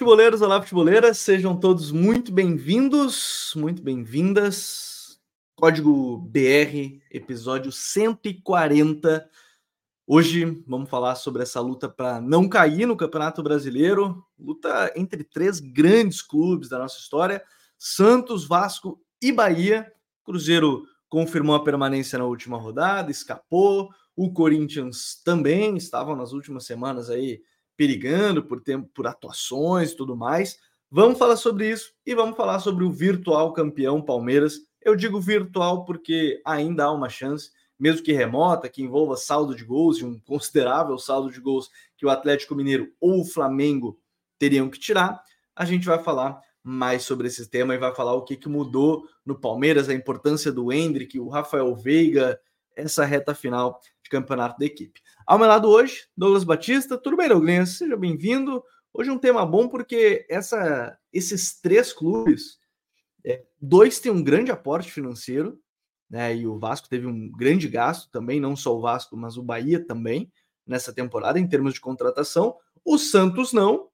Futeboleiros, olá, futeboleiras, sejam todos muito bem-vindos, muito bem-vindas. Código BR, episódio 140. Hoje vamos falar sobre essa luta para não cair no Campeonato Brasileiro, luta entre três grandes clubes da nossa história: Santos, Vasco e Bahia. Cruzeiro confirmou a permanência na última rodada, escapou. O Corinthians também estava nas últimas semanas aí perigando por tempo, por atuações e tudo mais. Vamos falar sobre isso e vamos falar sobre o virtual campeão Palmeiras. Eu digo virtual porque ainda há uma chance, mesmo que remota, que envolva saldo de gols e um considerável saldo de gols que o Atlético Mineiro ou o Flamengo teriam que tirar. A gente vai falar mais sobre esse tema e vai falar o que, que mudou no Palmeiras, a importância do Hendrick, o Rafael Veiga, essa reta final de campeonato da equipe. Ao meu lado hoje, Douglas Batista. Tudo bem, Douglas? Seja bem-vindo. Hoje é um tema bom porque essa, esses três clubes, é, dois têm um grande aporte financeiro, né? E o Vasco teve um grande gasto também, não só o Vasco, mas o Bahia também, nessa temporada, em termos de contratação. O Santos não.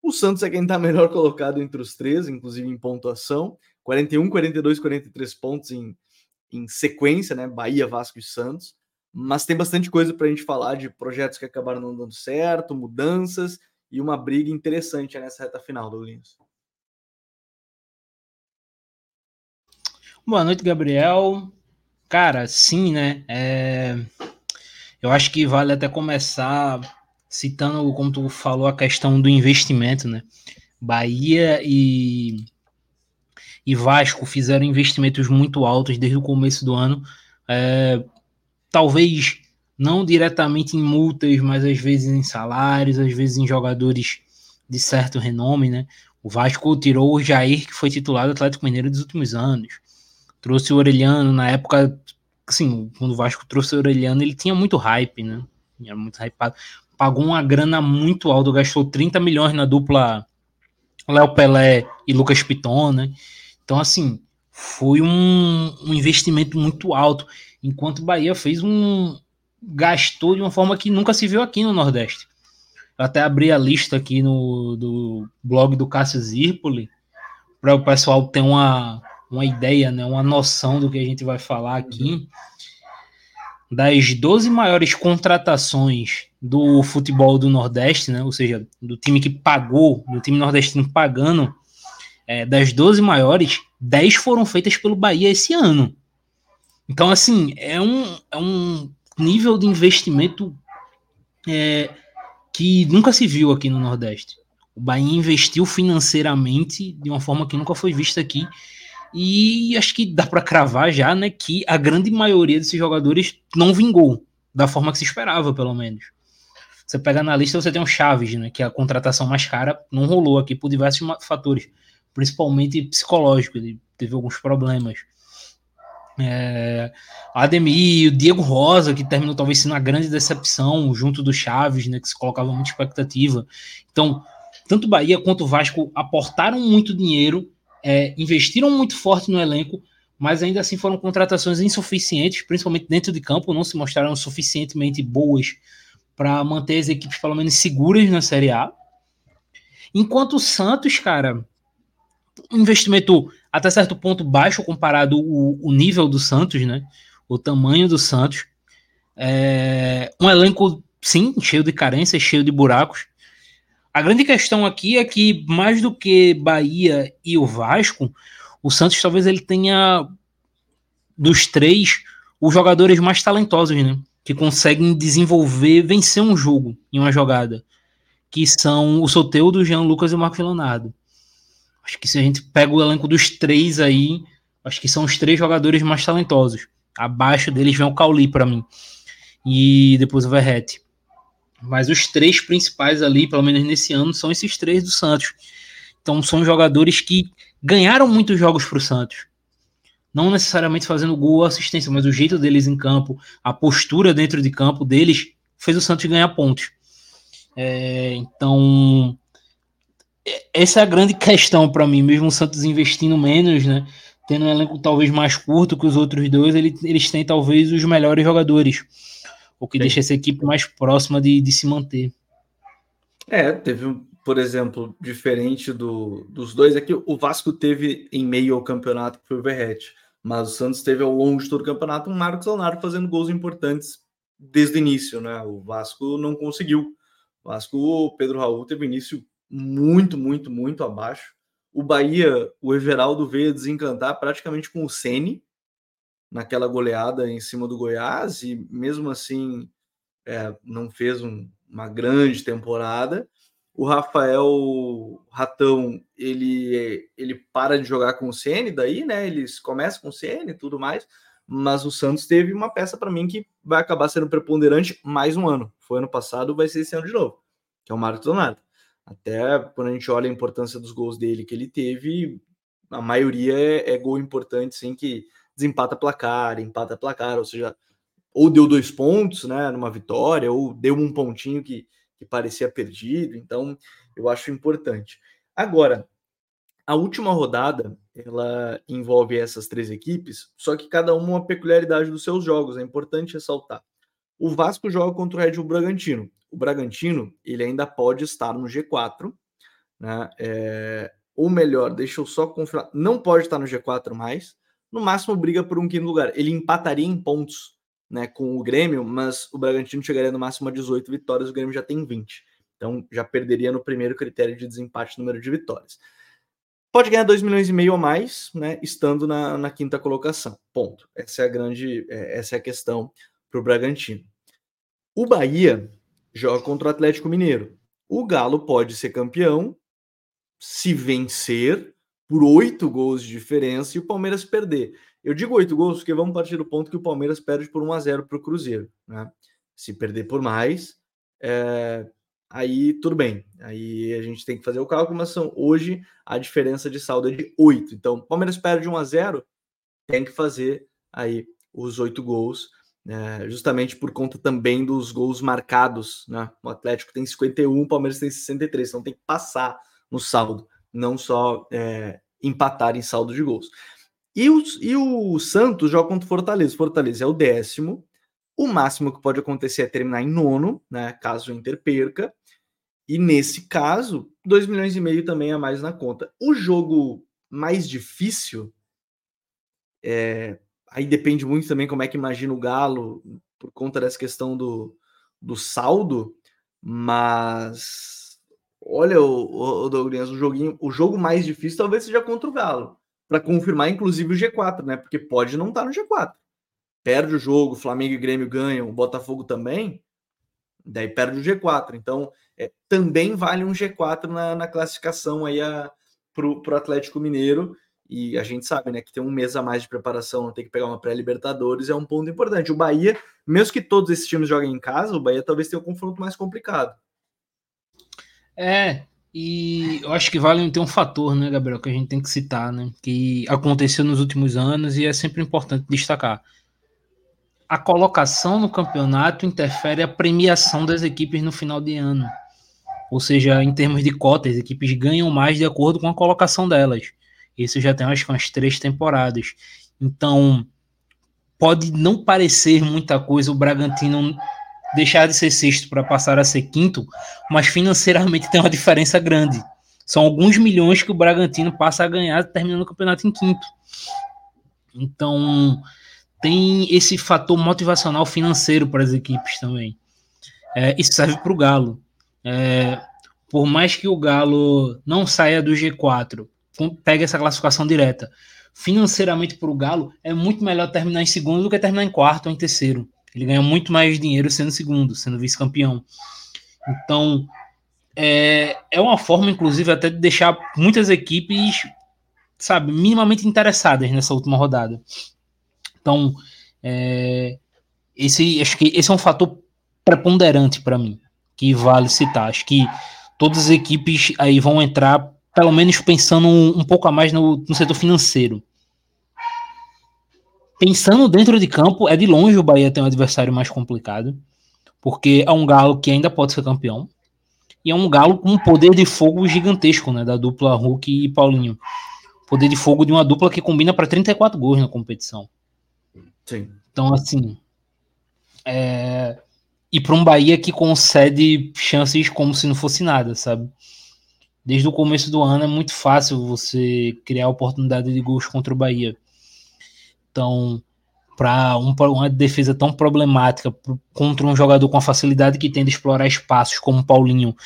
O Santos é quem está melhor colocado entre os três, inclusive em pontuação. 41, 42, 43 pontos em, em sequência, né? Bahia, Vasco e Santos. Mas tem bastante coisa para a gente falar de projetos que acabaram não dando certo, mudanças e uma briga interessante nessa reta final, Douglas. Boa noite, Gabriel. Cara, sim, né? É... Eu acho que vale até começar citando, como tu falou, a questão do investimento, né? Bahia e e Vasco fizeram investimentos muito altos desde o começo do ano. É, talvez não diretamente em multas, mas às vezes em salários, às vezes em jogadores de certo renome, né? O Vasco tirou o Jair, que foi titular do Atlético Mineiro dos últimos anos. Trouxe o Orelhano, na época, assim, quando o Vasco trouxe o Orelhano, ele tinha muito hype, né? Era muito hypado. Pagou uma grana muito alta, gastou 30 milhões na dupla Léo Pelé e Lucas Piton, né? Então, assim, foi um, um investimento muito alto, enquanto o Bahia fez um. gastou de uma forma que nunca se viu aqui no Nordeste. Eu até abri a lista aqui no do blog do Cássio Zirpoli, para o pessoal ter uma, uma ideia, né, uma noção do que a gente vai falar aqui. Das 12 maiores contratações do futebol do Nordeste, né, ou seja, do time que pagou, do time nordestino pagando é, das 12 maiores, 10 foram feitas pelo Bahia esse ano. Então, assim, é um, é um nível de investimento é, que nunca se viu aqui no Nordeste. O Bahia investiu financeiramente de uma forma que nunca foi vista aqui. E acho que dá para cravar já, né, que a grande maioria desses jogadores não vingou da forma que se esperava, pelo menos. Você pega na lista, você tem o Chaves, né, que é a contratação mais cara, não rolou aqui por diversos fatores principalmente psicológico, ele teve alguns problemas. É, Ademir, o Diego Rosa, que terminou talvez sendo uma grande decepção junto do Chaves, né, que se colocava muita expectativa. Então, tanto Bahia quanto Vasco aportaram muito dinheiro, é, investiram muito forte no elenco, mas ainda assim foram contratações insuficientes, principalmente dentro de campo, não se mostraram suficientemente boas para manter as equipes pelo menos seguras na Série A. Enquanto o Santos, cara, um investimento até certo ponto baixo comparado o, o nível do Santos, né? O tamanho do Santos. É, um elenco, sim, cheio de carências, cheio de buracos. A grande questão aqui é que, mais do que Bahia e o Vasco, o Santos talvez ele tenha, dos três, os jogadores mais talentosos, né? Que conseguem desenvolver, vencer um jogo em uma jogada. Que são o Soteudo, Jean Lucas e o Marco Leonardo. Acho que se a gente pega o elenco dos três aí, acho que são os três jogadores mais talentosos. Abaixo deles vem o Cauli para mim. E depois o Verrete. Mas os três principais ali, pelo menos nesse ano, são esses três do Santos. Então são jogadores que ganharam muitos jogos para o Santos. Não necessariamente fazendo gol ou assistência, mas o jeito deles em campo, a postura dentro de campo deles, fez o Santos ganhar pontos. É, então, essa é a grande questão para mim, mesmo o Santos investindo menos, né? Tendo um elenco talvez mais curto que os outros dois, ele, eles têm talvez os melhores jogadores, o que Sim. deixa essa equipe mais próxima de, de se manter. É, teve por exemplo, diferente do, dos dois, é que o Vasco teve em meio ao campeonato, que foi o Verrete, mas o Santos teve ao longo de todo o campeonato um Marcos Leonardo fazendo gols importantes desde o início, né? O Vasco não conseguiu. O Vasco, o Pedro Raul teve início muito, muito, muito abaixo. O Bahia, o Everaldo veio desencantar praticamente com o Sene naquela goleada em cima do Goiás e mesmo assim é, não fez um, uma grande temporada. O Rafael Ratão ele ele para de jogar com o Cn daí, né? Eles começam com o Cn e tudo mais, mas o Santos teve uma peça para mim que vai acabar sendo preponderante mais um ano. Foi ano passado, vai ser esse ano de novo, que é o Marcos Leonardo. Até quando a gente olha a importância dos gols dele que ele teve, a maioria é, é gol importante, sim, que desempata placar, empata placar, ou seja, ou deu dois pontos, né, numa vitória, ou deu um pontinho que, que parecia perdido. Então, eu acho importante. Agora, a última rodada, ela envolve essas três equipes, só que cada uma uma peculiaridade dos seus jogos, é importante ressaltar. O Vasco joga contra o Red Bull Bragantino o Bragantino ele ainda pode estar no G4, né? É, ou melhor, deixa eu só confirmar, não pode estar no G4 mais, no máximo briga por um quinto lugar. Ele empataria em pontos né, com o Grêmio, mas o Bragantino chegaria no máximo a 18 vitórias, o Grêmio já tem 20. Então já perderia no primeiro critério de desempate número de vitórias. Pode ganhar 2 milhões e meio a mais, né, estando na, na quinta colocação. Ponto. Essa é a grande, é, essa é a questão para o Bragantino. O Bahia joga contra o Atlético Mineiro. O Galo pode ser campeão se vencer por oito gols de diferença e o Palmeiras perder. Eu digo oito gols porque vamos partir do ponto que o Palmeiras perde por 1 a 0 para o Cruzeiro. Né? Se perder por mais, é... aí tudo bem. Aí a gente tem que fazer o cálculo, mas são, hoje a diferença de saldo é de oito. Então, Palmeiras perde 1 a 0 tem que fazer aí os oito gols é, justamente por conta também dos gols marcados. Né? O Atlético tem 51, o Palmeiras tem 63, então tem que passar no saldo, não só é, empatar em saldo de gols. E o, e o Santos joga contra o Fortaleza. Fortaleza é o décimo. O máximo que pode acontecer é terminar em nono, né? Caso o Inter perca. E nesse caso, 2 milhões e meio também a mais na conta. O jogo mais difícil é, aí depende muito também como é que imagina o Galo por conta dessa questão do, do saldo, mas olha o, o Douglas, o joguinho, o jogo mais difícil talvez seja contra o Galo, para confirmar inclusive o G4, né? Porque pode não estar tá no G4. Perde o jogo, Flamengo e Grêmio ganham, o Botafogo também, daí perde o G4. Então, é, também vale um G4 na, na classificação aí para o Atlético Mineiro e a gente sabe, né, que tem um mês a mais de preparação, tem que pegar uma pré-Libertadores, é um ponto importante. O Bahia, mesmo que todos esses times joguem em casa, o Bahia talvez tenha um confronto mais complicado. É, e eu acho que vale ter um fator, né, Gabriel, que a gente tem que citar, né, que aconteceu nos últimos anos e é sempre importante destacar. A colocação no campeonato interfere a premiação das equipes no final de ano. Ou seja, em termos de cotas, as equipes ganham mais de acordo com a colocação delas. Isso já tem acho que umas três temporadas. Então, pode não parecer muita coisa o Bragantino deixar de ser sexto para passar a ser quinto, mas financeiramente tem uma diferença grande. São alguns milhões que o Bragantino passa a ganhar terminando o campeonato em quinto. Então, tem esse fator motivacional financeiro para as equipes também. É, isso serve para o Galo. É, por mais que o Galo não saia do G4 pega essa classificação direta. Financeiramente para o Galo, é muito melhor terminar em segundo do que terminar em quarto ou em terceiro. Ele ganha muito mais dinheiro sendo segundo, sendo vice-campeão. Então, é, é uma forma, inclusive, até de deixar muitas equipes, sabe, minimamente interessadas nessa última rodada. Então, é, esse, acho que esse é um fator preponderante para mim, que vale citar. Acho que todas as equipes aí vão entrar pelo menos pensando um, um pouco a mais no, no setor financeiro. Pensando dentro de campo, é de longe o Bahia tem um adversário mais complicado, porque é um Galo que ainda pode ser campeão, e é um Galo com um poder de fogo gigantesco, né, da dupla Hulk e Paulinho. Poder de fogo de uma dupla que combina para 34 gols na competição. Sim. Então, assim, é... e para um Bahia que concede chances como se não fosse nada, sabe? Desde o começo do ano é muito fácil você criar oportunidade de gols contra o Bahia. Então, para um, uma defesa tão problemática contra um jogador com a facilidade que tem de explorar espaços como o Paulinho,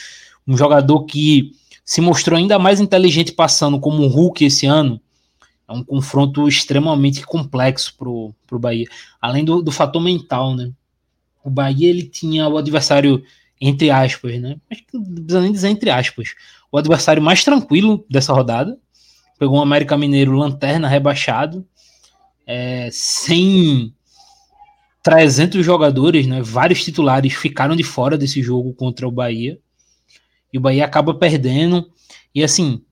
um jogador que se mostrou ainda mais inteligente passando como um Hulk esse ano, é um confronto extremamente complexo para o Bahia. Além do, do fator mental, né? O Bahia ele tinha o adversário, entre aspas, né? Acho que não precisa nem dizer entre aspas. O adversário mais tranquilo dessa rodada. Pegou um América Mineiro lanterna rebaixado, é, sem 300 jogadores, né? Vários titulares ficaram de fora desse jogo contra o Bahia. E o Bahia acaba perdendo. E assim,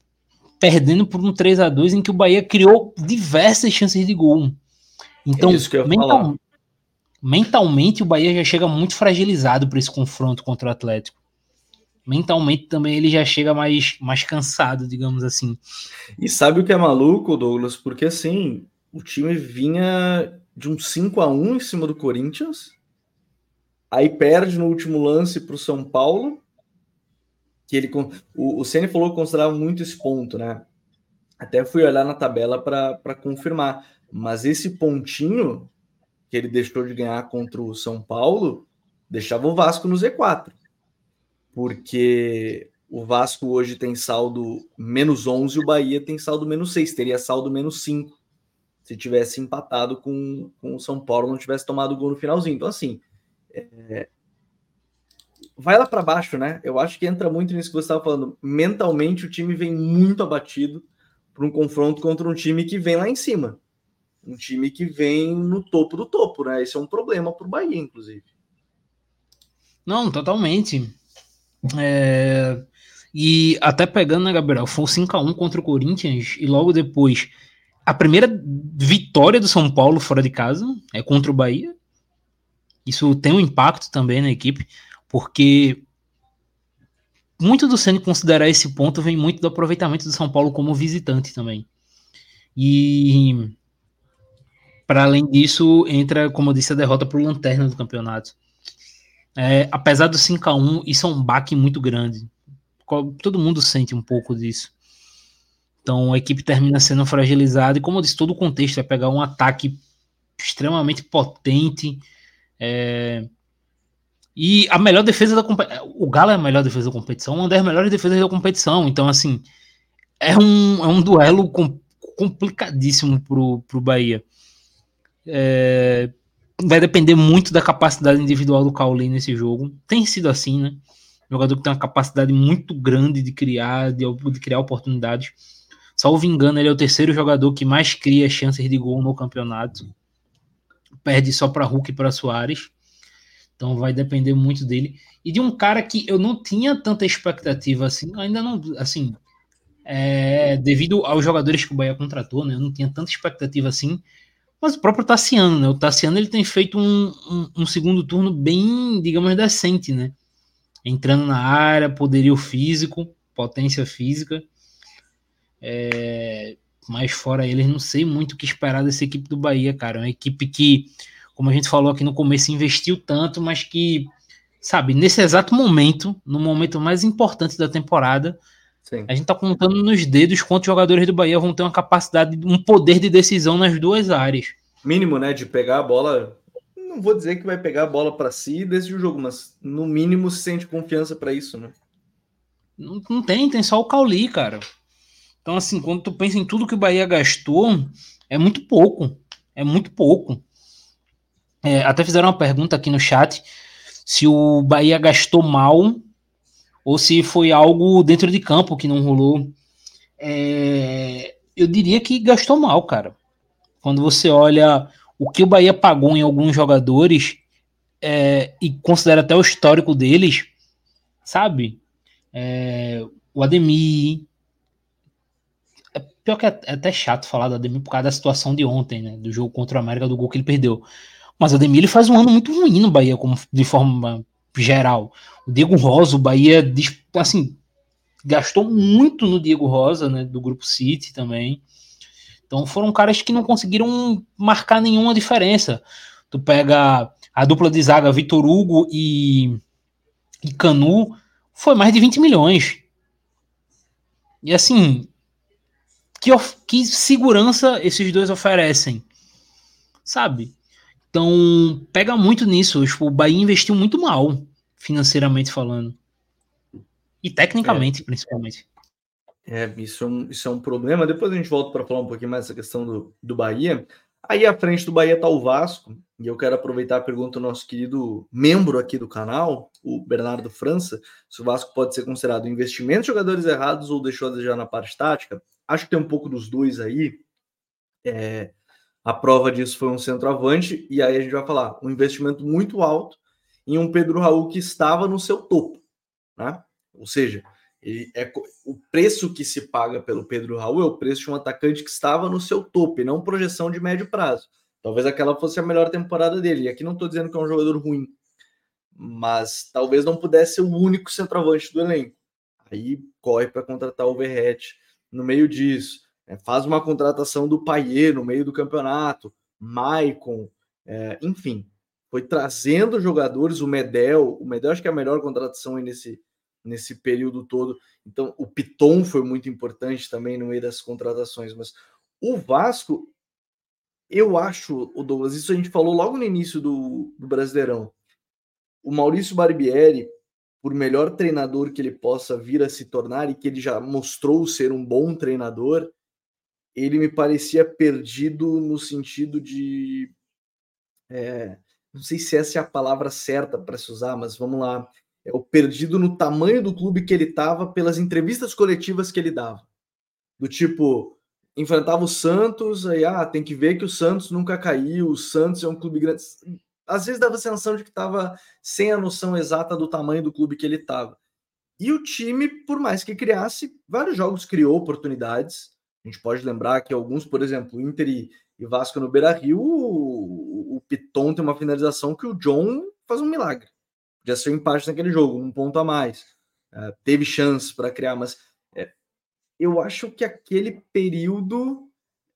perdendo por um 3 a 2 em que o Bahia criou diversas chances de gol. Então, é mental, mentalmente o Bahia já chega muito fragilizado para esse confronto contra o Atlético. Mentalmente também ele já chega mais, mais cansado, digamos assim. E sabe o que é maluco, Douglas? Porque assim, o time vinha de um 5 a 1 em cima do Corinthians, aí perde no último lance para o São Paulo, que ele o, o Ceni falou que considerava muito esse ponto, né? Até fui olhar na tabela para confirmar, mas esse pontinho que ele deixou de ganhar contra o São Paulo deixava o Vasco no Z4, porque o Vasco hoje tem saldo menos 11 e o Bahia tem saldo menos 6, teria saldo menos 5 se tivesse empatado com, com o São Paulo, não tivesse tomado gol no finalzinho. Então, assim, é, vai lá para baixo, né? Eu acho que entra muito nisso que você estava falando. Mentalmente, o time vem muito abatido para um confronto contra um time que vem lá em cima. Um time que vem no topo do topo, né? Esse é um problema para o Bahia, inclusive. Não, totalmente. É... E até pegando, né, Gabriel? Foi um 5x1 contra o Corinthians e logo depois a primeira vitória do São Paulo fora de casa é contra o Bahia. Isso tem um impacto também na equipe porque muito do Ceni considerar esse ponto vem muito do aproveitamento do São Paulo como visitante também. E para além disso, entra, como eu disse, a derrota para o Lanterna do campeonato. É, apesar do 5 a 1 isso é um baque muito grande. Todo mundo sente um pouco disso. Então a equipe termina sendo fragilizada, e como eu disse, todo o contexto é pegar um ataque extremamente potente. É, e a melhor defesa da competição. O Galo é a melhor defesa da competição, uma das melhores defesas da competição. Então, assim, é um, é um duelo com, complicadíssimo pro, pro Bahia. É, vai depender muito da capacidade individual do Cauli nesse jogo. Tem sido assim, né? Jogador que tem uma capacidade muito grande de criar, de, de criar oportunidades. Salvo engano, ele é o terceiro jogador que mais cria chances de gol no campeonato. Perde só para Hulk e para Soares. Então vai depender muito dele. E de um cara que eu não tinha tanta expectativa assim, ainda não, assim, é, devido aos jogadores que o Bahia contratou, né? Eu não tinha tanta expectativa assim. Mas o próprio Tassiano, né? O Tassiano ele tem feito um, um, um segundo turno bem, digamos, decente, né? Entrando na área, poderio físico, potência física. É, mas fora eles, não sei muito o que esperar dessa equipe do Bahia, cara. É uma equipe que como a gente falou aqui no começo, investiu tanto, mas que, sabe, nesse exato momento, no momento mais importante da temporada, Sim. a gente tá contando nos dedos quantos jogadores do Bahia vão ter uma capacidade, um poder de decisão nas duas áreas. Mínimo, né, de pegar a bola. Não vou dizer que vai pegar a bola para si e decidir o jogo, mas no mínimo se sente confiança para isso, né? Não, não tem, tem só o Cauli, cara. Então, assim, quando tu pensa em tudo que o Bahia gastou, é muito pouco. É muito pouco. É, até fizeram uma pergunta aqui no chat se o Bahia gastou mal ou se foi algo dentro de campo que não rolou. É, eu diria que gastou mal, cara. Quando você olha o que o Bahia pagou em alguns jogadores é, e considera até o histórico deles, sabe? É, o Ademir. É pior que é, é até chato falar do Ademir por causa da situação de ontem, né? Do jogo contra o América, do gol que ele perdeu. Mas o Ademir faz um ano muito ruim no Bahia, como de forma geral. O Diego Rosa, o Bahia, assim, gastou muito no Diego Rosa, né, do grupo City também. Então foram caras que não conseguiram marcar nenhuma diferença. Tu pega a dupla de zaga Vitor Hugo e, e Canu, foi mais de 20 milhões. E assim, que, que segurança esses dois oferecem? Sabe? Então, pega muito nisso. Tipo, o Bahia investiu muito mal, financeiramente falando. E tecnicamente, é. principalmente. É, isso é, um, isso é um problema. Depois a gente volta para falar um pouquinho mais dessa questão do, do Bahia. Aí à frente do Bahia está o Vasco, e eu quero aproveitar a pergunta do nosso querido membro aqui do canal, o Bernardo França, se o Vasco pode ser considerado investimento de jogadores errados ou deixou a desejar na parte tática. Acho que tem um pouco dos dois aí. É, a prova disso foi um centroavante, e aí a gente vai falar um investimento muito alto em um Pedro Raul que estava no seu topo, né? Ou seja, é, o preço que se paga pelo Pedro Raul é o preço de um atacante que estava no seu topo e não projeção de médio prazo. Talvez aquela fosse a melhor temporada dele. E aqui não estou dizendo que é um jogador ruim, mas talvez não pudesse ser o único centroavante do elenco. Aí corre para contratar o Verrete no meio disso. É, faz uma contratação do Paier no meio do campeonato, Maicon, é, enfim, foi trazendo jogadores, o Medel, o Medel acho que é a melhor contratação aí nesse, nesse período todo. Então, o Piton foi muito importante também no meio das contratações, mas o Vasco, eu acho, o Douglas, isso a gente falou logo no início do, do Brasileirão. O Maurício Barbieri, por melhor treinador que ele possa vir a se tornar e que ele já mostrou ser um bom treinador, ele me parecia perdido no sentido de. É, não sei se essa é a palavra certa para se usar, mas vamos lá é o perdido no tamanho do clube que ele estava pelas entrevistas coletivas que ele dava. Do tipo, enfrentava o Santos, aí ah, tem que ver que o Santos nunca caiu, o Santos é um clube grande. Às vezes dava a sensação de que estava sem a noção exata do tamanho do clube que ele estava. E o time, por mais que criasse, vários jogos criou oportunidades. A gente pode lembrar que alguns, por exemplo, Inter e, Vasco no Beira Rio, o, Piton tem uma finalização que o John faz um milagre já ser um empate naquele jogo, um ponto a mais. Uh, teve chance para criar, mas é, eu acho que aquele período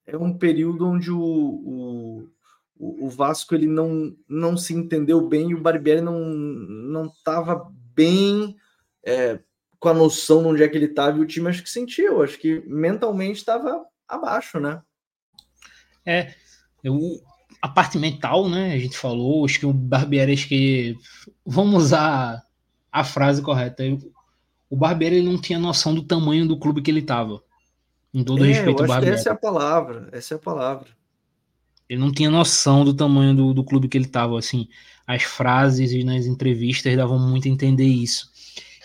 é um período onde o, o, o Vasco ele não, não se entendeu bem e o Barbieri não não estava bem é, com a noção de onde é que ele estava e o time acho que sentiu, acho que mentalmente estava abaixo, né? É, eu, a parte mental, né? A gente falou, acho que o Barbieri, acho que. Vamos usar a frase correta. O Barbieri não tinha noção do tamanho do clube que ele estava. Em todo é, respeito ao Barbieri. essa é a palavra, essa é a palavra. Ele não tinha noção do tamanho do, do clube que ele estava, assim. As frases e nas entrevistas davam muito a entender isso.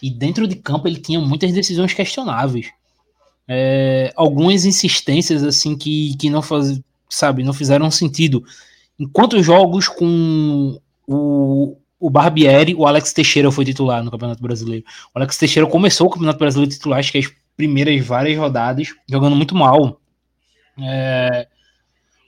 E dentro de campo ele tinha muitas decisões questionáveis. É, algumas insistências, assim, que, que não faz, sabe, não fizeram sentido. Enquanto jogos com o, o Barbieri, o Alex Teixeira foi titular no Campeonato Brasileiro. O Alex Teixeira começou o Campeonato Brasileiro titular, acho que as primeiras várias rodadas, jogando muito mal. É,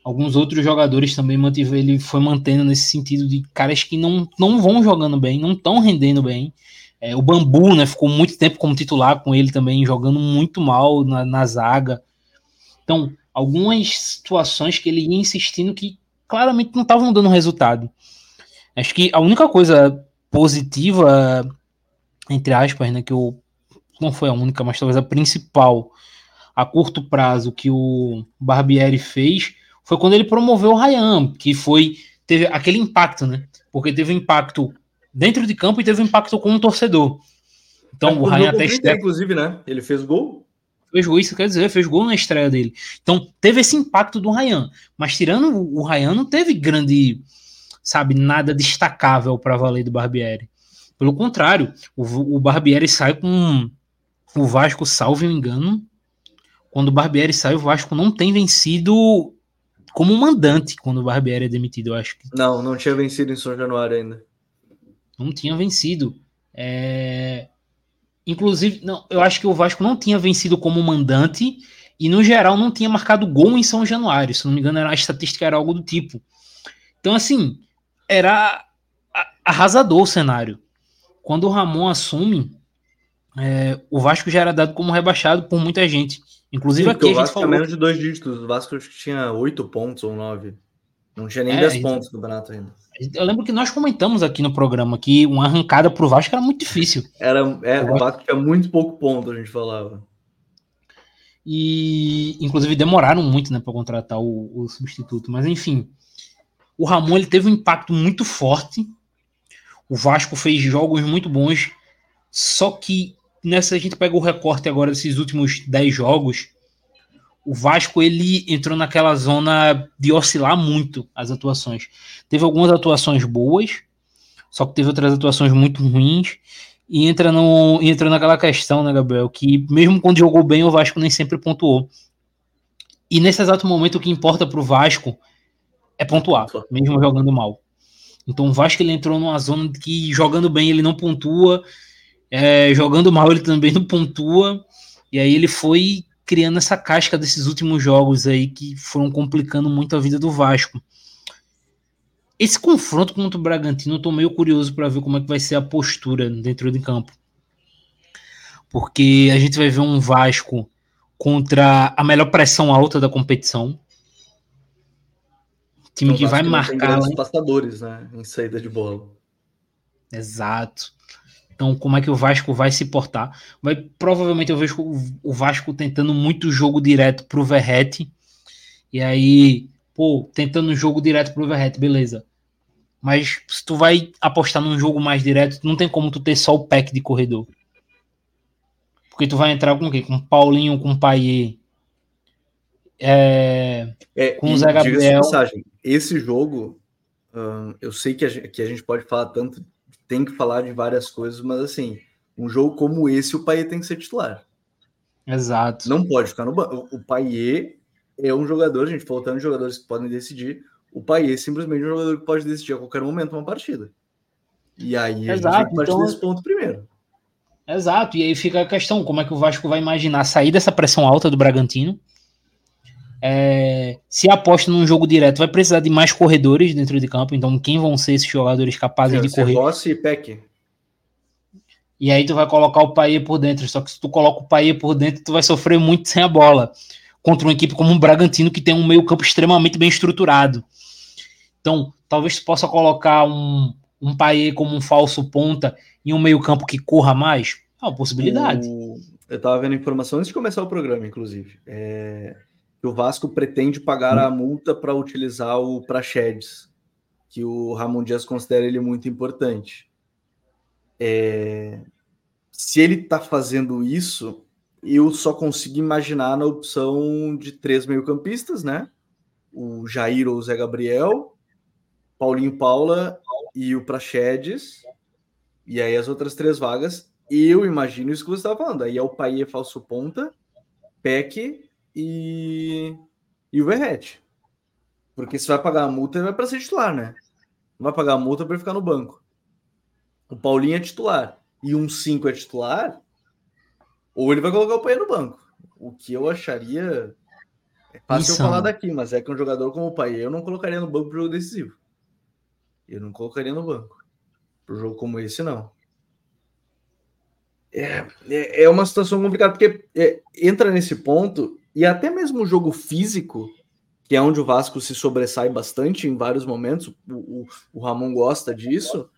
alguns outros jogadores também mantive, ele foi mantendo nesse sentido de caras que não, não vão jogando bem, não estão rendendo bem. É, o Bambu, né, ficou muito tempo como titular com ele também, jogando muito mal na, na zaga. Então, algumas situações que ele ia insistindo que claramente não estavam dando resultado. Acho que a única coisa positiva, entre aspas, né, que o não foi a única, mas talvez a principal a curto prazo que o Barbieri fez foi quando ele promoveu o Ryan, que foi teve aquele impacto, né? Porque teve um impacto dentro de campo e teve um impacto com o torcedor. Então é, o Ryan até estreia... inclusive, né? Ele fez gol fez gol, isso quer dizer, fez gol na estreia dele. Então, teve esse impacto do Ryan. Mas tirando o Ryan, não teve grande, sabe, nada destacável para valer do Barbieri. Pelo contrário, o, o Barbieri sai com o Vasco, salvo engano. Quando o Barbieri sai, o Vasco não tem vencido como mandante quando o Barbieri é demitido, eu acho. Que... Não, não tinha vencido em São Januário ainda. Não tinha vencido. É... Inclusive, não, eu acho que o Vasco não tinha vencido como mandante e, no geral, não tinha marcado gol em São Januário. Se não me engano, era, a estatística era algo do tipo. Então, assim, era arrasador o cenário. Quando o Ramon assume, é, o Vasco já era dado como rebaixado por muita gente. Inclusive Sim, aqui a gente Vasco falou... menos de dois dígitos. O Vasco acho que tinha oito pontos ou nove. Não tinha nem é, 10 pontos no campeonato ainda. Eu lembro que nós comentamos aqui no programa que uma arrancada pro Vasco era muito difícil. Era, é, o Vasco tinha muito pouco ponto, a gente falava. E inclusive demoraram muito, né, para contratar o, o, substituto. Mas enfim, o Ramon ele teve um impacto muito forte. O Vasco fez jogos muito bons. Só que nessa a gente pega o recorte agora desses últimos 10 jogos, o Vasco ele entrou naquela zona de oscilar muito as atuações. Teve algumas atuações boas, só que teve outras atuações muito ruins. E entra, no, entra naquela questão, né, Gabriel? Que mesmo quando jogou bem, o Vasco nem sempre pontuou. E nesse exato momento, o que importa para o Vasco é pontuar, mesmo jogando mal. Então o Vasco ele entrou numa zona que jogando bem ele não pontua, é, jogando mal ele também não pontua. E aí ele foi criando essa casca desses últimos jogos aí que foram complicando muito a vida do Vasco. Esse confronto contra o Bragantino, eu tô meio curioso para ver como é que vai ser a postura dentro de campo. Porque a gente vai ver um Vasco contra a melhor pressão alta da competição. Time que vai marcar. Tem passadores, né? Em saída de bola. Exato. Então, como é que o Vasco vai se portar? Vai, provavelmente eu vejo o Vasco tentando muito jogo direto pro Verrete. E aí, pô, tentando um jogo direto pro Verrete, beleza. Mas se tu vai apostar num jogo mais direto, não tem como tu ter só o pack de corredor. Porque tu vai entrar com o quê? Com Paulinho, com Paier. É, é, com o Zé Gabriel. Mensagem, esse jogo, hum, eu sei que a, gente, que a gente pode falar tanto, tem que falar de várias coisas, mas assim, um jogo como esse, o Paier tem que ser titular. Exato. Não pode ficar no banco. O Paier é um jogador, gente faltando jogadores que podem decidir o Paier simplesmente é um jogador que pode decidir a qualquer momento uma partida. E aí a Exato, gente parte então... desse ponto primeiro. Exato, e aí fica a questão: como é que o Vasco vai imaginar sair dessa pressão alta do Bragantino? É, se aposta num jogo direto, vai precisar de mais corredores dentro de campo. Então, quem vão ser esses jogadores capazes Sim, de correr? Rossi e Peck. E aí tu vai colocar o Paier por dentro. Só que se tu coloca o Paier por dentro, tu vai sofrer muito sem a bola. Contra uma equipe como o Bragantino, que tem um meio campo extremamente bem estruturado. Então, talvez possa colocar um, um Paê como um falso ponta em um meio-campo que corra mais. É uma possibilidade. Eu estava vendo informação antes de começar o programa, inclusive. É... Que o Vasco pretende pagar hum. a multa para utilizar o Praxedes, que o Ramon Dias considera ele muito importante. É... Se ele está fazendo isso, eu só consigo imaginar na opção de três meio-campistas, né? O Jair ou o Zé Gabriel, Paulinho Paula e o Praxedes. E aí as outras três vagas, eu imagino isso que você estava falando. Aí é o Paia falso ponta, Peck e, e o Verrete. Porque se vai pagar a multa, ele vai para ser titular, né? Não vai pagar a multa para ficar no banco. O Paulinho é titular e um 5 é titular, ou ele vai colocar o Paia no banco. O que eu acharia. É fácil eu falar daqui, mas é que um jogador como o Paia eu não colocaria no banco para jogo decisivo. Eu não colocaria no banco. Para jogo como esse, não. É, é, é uma situação complicada, porque é, entra nesse ponto, e até mesmo o jogo físico, que é onde o Vasco se sobressai bastante em vários momentos, o, o, o Ramon gosta disso.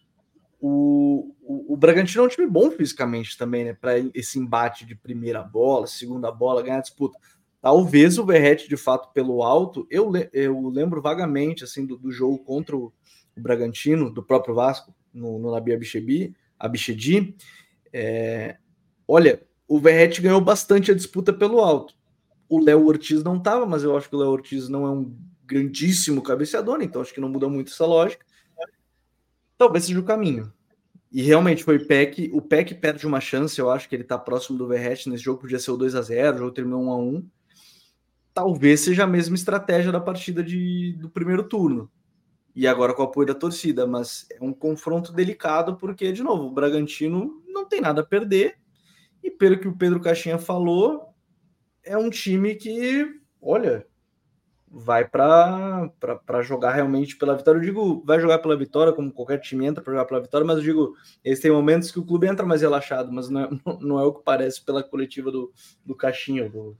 O, o, o, Bragantino é um time bom fisicamente também, né? Para esse embate de primeira bola, segunda bola, ganhar disputa. Talvez o Verrete, de fato, pelo alto, eu, eu lembro vagamente assim do, do jogo contra o, Bragantino, do próprio Vasco, no, no Nabi Abichedi, Abichedi é, olha, o Verrete ganhou bastante a disputa pelo alto. O Léo Ortiz não estava, mas eu acho que o Léo Ortiz não é um grandíssimo cabeceador, então acho que não muda muito essa lógica. Talvez seja o caminho. E realmente foi o Peck. O Peck perde uma chance, eu acho que ele está próximo do Verrete nesse jogo, podia ser o 2 a 0 o jogo terminou 1 a 1 Talvez seja a mesma estratégia da partida de, do primeiro turno e agora com o apoio da torcida, mas é um confronto delicado porque, de novo, o Bragantino não tem nada a perder e, pelo que o Pedro Caixinha falou, é um time que, olha, vai para jogar realmente pela vitória. Eu digo, vai jogar pela vitória, como qualquer time entra para jogar pela vitória, mas eu digo, eles têm momentos que o clube entra mais relaxado, mas não é, não é o que parece pela coletiva do, do Caixinha. Do...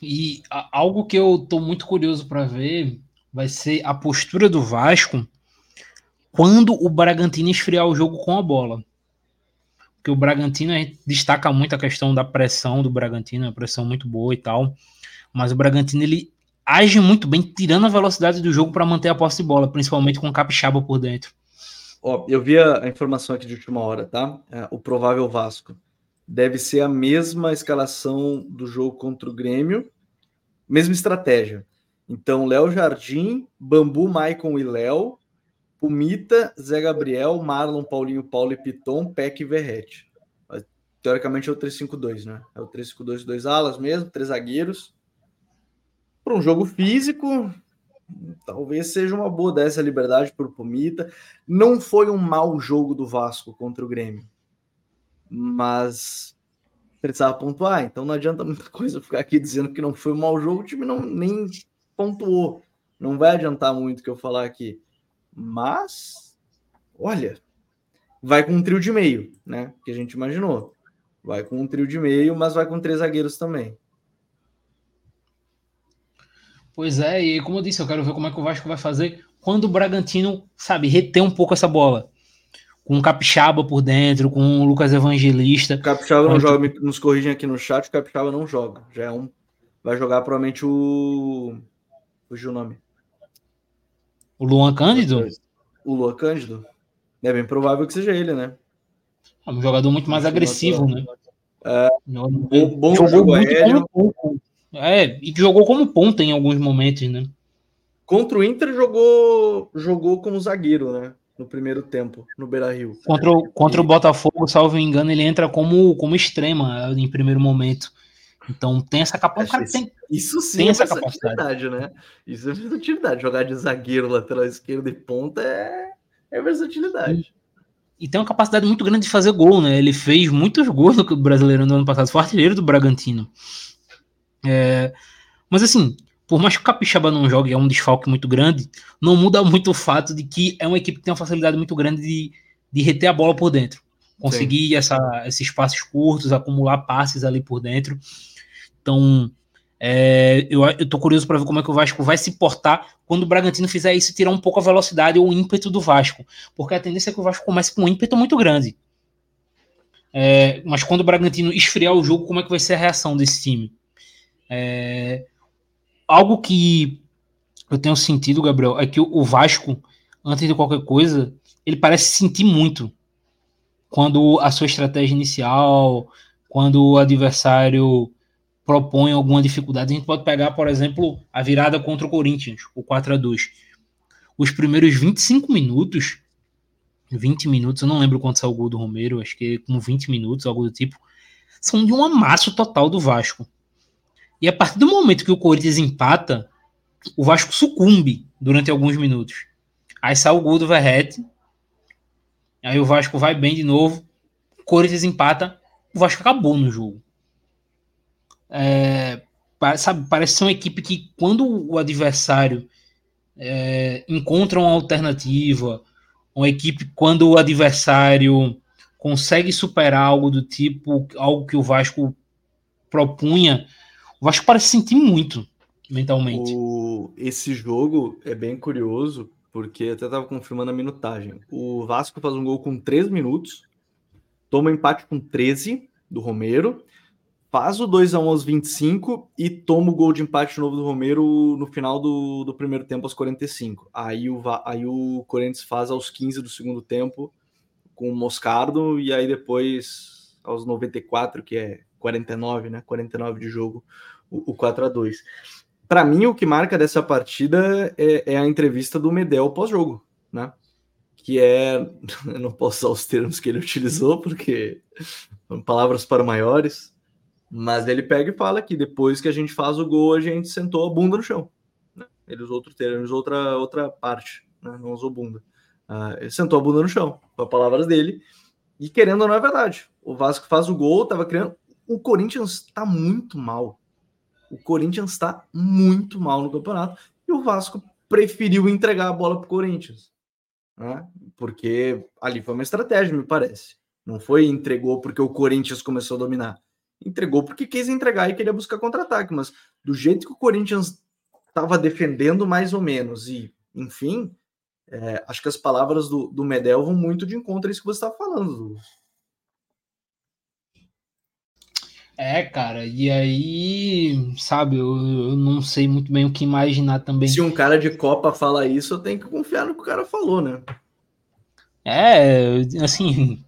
E algo que eu tô muito curioso para ver vai ser a postura do Vasco quando o Bragantino esfriar o jogo com a bola. Que o Bragantino destaca muito a questão da pressão do Bragantino, a pressão muito boa e tal, mas o Bragantino ele age muito bem tirando a velocidade do jogo para manter a posse de bola, principalmente com o Capixaba por dentro. Ó, eu vi a, informação aqui de última hora, tá? É, o provável Vasco deve ser a mesma escalação do jogo contra o Grêmio, mesma estratégia. Então, Léo Jardim, Bambu, Maicon e Léo, Pumita, Zé Gabriel, Marlon, Paulinho, Paulo e Piton, Peck e Verrete. Teoricamente é o 3-5-2, né? É o 3-5-2, dois alas mesmo, três zagueiros. Para um jogo físico, talvez seja uma boa dessa liberdade por Pumita. Não foi um mau jogo do Vasco contra o Grêmio, mas precisava pontuar. Então não adianta muita coisa ficar aqui dizendo que não foi um mau jogo, o time não nem pontuou. Não vai adiantar muito que eu falar aqui. Mas, olha, vai com um trio de meio, né? Que a gente imaginou. Vai com um trio de meio, mas vai com três zagueiros também. Pois é, e como eu disse, eu quero ver como é que o Vasco vai fazer quando o Bragantino, sabe, reter um pouco essa bola. Com o Capixaba por dentro, com o Lucas Evangelista. O Capixaba não joga, nos corrigem aqui no chat, o Capixaba não joga. Já é um. Vai jogar provavelmente o. Fugiu o nome. O Luan Cândido? O Luan Cândido. É bem provável que seja ele, né? É um jogador muito mais agressivo, né? É, bom, bom jogou jogo aéreo. Como, é, e que jogou como ponta em alguns momentos, né? Contra o Inter jogou, jogou como zagueiro, né? No primeiro tempo, no Beira Rio. Contra, o, contra o Botafogo, salvo engano, ele entra como, como extrema em primeiro momento. Então tem essa capacidade. Tem, isso sim tem é essa capacidade, né? Isso é versatilidade. Jogar de zagueiro, lateral esquerdo e ponta é, é versatilidade. E, e tem uma capacidade muito grande de fazer gol, né? Ele fez muitos gols no Brasileiro no ano passado, foi artilheiro do Bragantino. É, mas assim, por mais que o Capixaba não jogue, é um desfalque muito grande, não muda muito o fato de que é uma equipe que tem uma facilidade muito grande de, de reter a bola por dentro. Conseguir essa, esses passes curtos, acumular passes ali por dentro. Então, é, eu, eu tô curioso para ver como é que o Vasco vai se portar quando o Bragantino fizer isso, tirar um pouco a velocidade ou o ímpeto do Vasco. Porque a tendência é que o Vasco comece com um ímpeto muito grande. É, mas quando o Bragantino esfriar o jogo, como é que vai ser a reação desse time? É, algo que eu tenho sentido, Gabriel, é que o Vasco, antes de qualquer coisa, ele parece sentir muito quando a sua estratégia inicial, quando o adversário propõe alguma dificuldade. A gente pode pegar, por exemplo, a virada contra o Corinthians, o 4 a 2 Os primeiros 25 minutos, 20 minutos, eu não lembro quanto saiu o gol do Romero, acho que com 20 minutos, algo do tipo, são de um amasso total do Vasco. E a partir do momento que o Corinthians empata, o Vasco sucumbe durante alguns minutos. Aí sai o gol do Verrete, aí o Vasco vai bem de novo, o Corinthians empata, o Vasco acabou no jogo. É, sabe, parece ser uma equipe que, quando o adversário é, encontra uma alternativa, uma equipe, quando o adversário consegue superar algo do tipo, algo que o Vasco propunha, o Vasco parece sentir muito mentalmente. O, esse jogo é bem curioso, porque até estava confirmando a minutagem. O Vasco faz um gol com 3 minutos, toma empate com 13 do Romero, faz o 2 a 1 aos 25 e toma o gol de empate novo do Romero no final do, do primeiro tempo aos 45. Aí o, aí o Corinthians faz aos 15 do segundo tempo com o Moscardo e aí depois aos 94, que é 49, né? 49 de jogo, o, o 4 a 2 Para mim, o que marca dessa partida é, é a entrevista do Medel pós-jogo, né? Que é. Eu não posso usar os termos que ele utilizou, porque palavras para maiores mas ele pega e fala que depois que a gente faz o gol, a gente sentou a bunda no chão. Né? Ele usou outro termo, usou outra, outra parte, né? não usou bunda. Uh, ele sentou a bunda no chão, com as palavras dele. E querendo ou não é verdade. O Vasco faz o gol, tava criando. O Corinthians está muito mal. O Corinthians está muito mal no campeonato. E o Vasco preferiu entregar a bola para o Corinthians. Né? Porque ali foi uma estratégia, me parece. Não foi entregou porque o Corinthians começou a dominar entregou porque quis entregar e queria buscar contra-ataque, mas do jeito que o Corinthians estava defendendo mais ou menos, e enfim, é, acho que as palavras do, do Medel vão muito de encontro a isso que você está falando. É, cara, e aí, sabe, eu, eu, não sei muito bem o que imaginar também. Se um cara de Copa fala isso, eu tenho que confiar no que o cara falou, né? É, assim,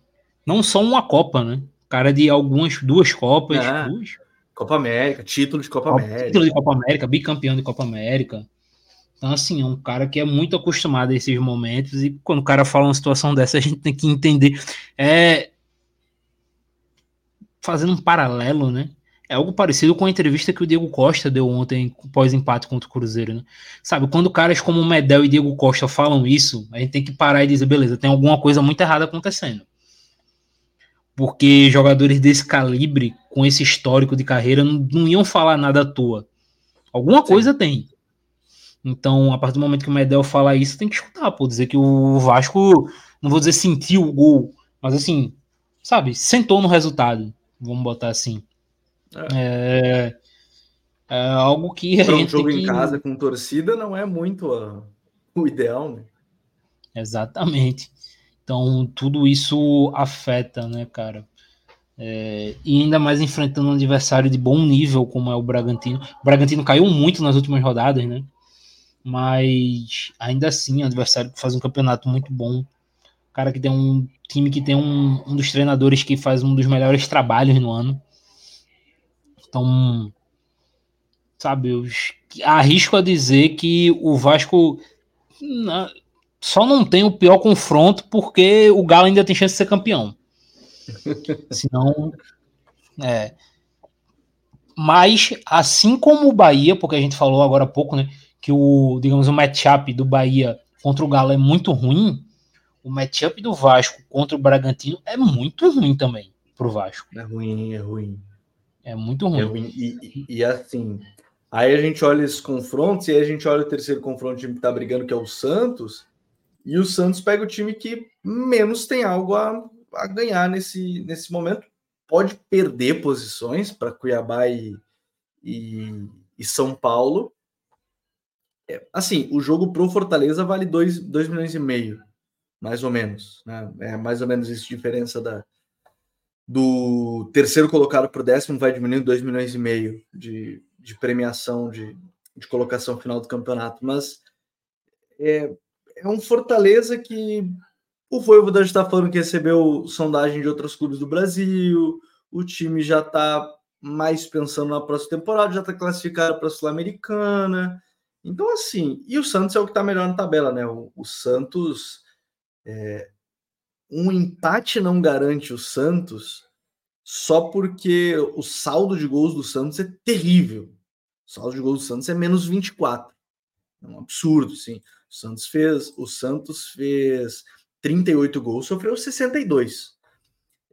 não só uma Copa, né? Cara de algumas, duas Copas, é. duas. Copa América, título de Copa América. Título de Copa América, bicampeão de Copa América. Então, assim, é um cara que é muito acostumado a esses momentos, e quando o cara fala uma situação dessa, a gente tem que entender. É. Fazendo um paralelo, né? É algo parecido com a entrevista que o Diego Costa deu ontem, pós-empate contra o Cruzeiro, né? Sabe, quando caras como Medel e Diego Costa falam isso, a gente tem que parar e dizer, beleza, tem alguma coisa muito errada acontecendo. Porque jogadores desse calibre, com esse histórico de carreira, não, não iam falar nada à toa. Alguma Sim. coisa tem. Então, a partir do momento que o Medel fala isso, tem que escutar, pô, dizer que o Vasco, não vou dizer sentiu o gol, mas assim, sabe, sentou no resultado, vamos botar assim. É, é, é algo que Para um jogo que... em casa com torcida não é muito a, o ideal, né? Exatamente. Então, tudo isso afeta, né, cara? É, e ainda mais enfrentando um adversário de bom nível como é o Bragantino. O Bragantino caiu muito nas últimas rodadas, né? mas ainda assim, o adversário faz um campeonato muito bom. Cara que tem um time que tem um, um dos treinadores que faz um dos melhores trabalhos no ano. Então, sabe, eu arrisco a dizer que o Vasco só não tem o pior confronto porque o Galo ainda tem chance de ser campeão. Senão, é. Mas, assim como o Bahia, porque a gente falou agora há pouco, né? que o, digamos, o matchup do Bahia contra o Galo é muito ruim, o matchup do Vasco contra o Bragantino é muito ruim também pro Vasco. É ruim, é ruim. É muito ruim. É ruim. E, e, e, assim, aí a gente olha esses confrontos e aí a gente olha o terceiro confronto, o que tá brigando, que é o Santos, e o Santos pega o time que menos tem algo a, a ganhar nesse, nesse momento. Pode perder posições para Cuiabá e, e, e São Paulo, é, assim, o jogo pro Fortaleza vale 2 milhões e meio, mais ou menos. Né? É mais ou menos isso diferença da, do terceiro colocado para o décimo, vai diminuindo 2 milhões e meio de, de premiação, de, de colocação final do campeonato. Mas é, é um Fortaleza que o Voivoda está falando que recebeu sondagem de outros clubes do Brasil, o time já está mais pensando na próxima temporada, já está classificado para a Sul-Americana. Então, assim, e o Santos é o que está melhor na tabela, né? O, o Santos. É, um empate não garante o Santos só porque o saldo de gols do Santos é terrível. O saldo de gols do Santos é menos 24. É um absurdo, sim. O Santos fez, o Santos fez 38 gols, sofreu 62.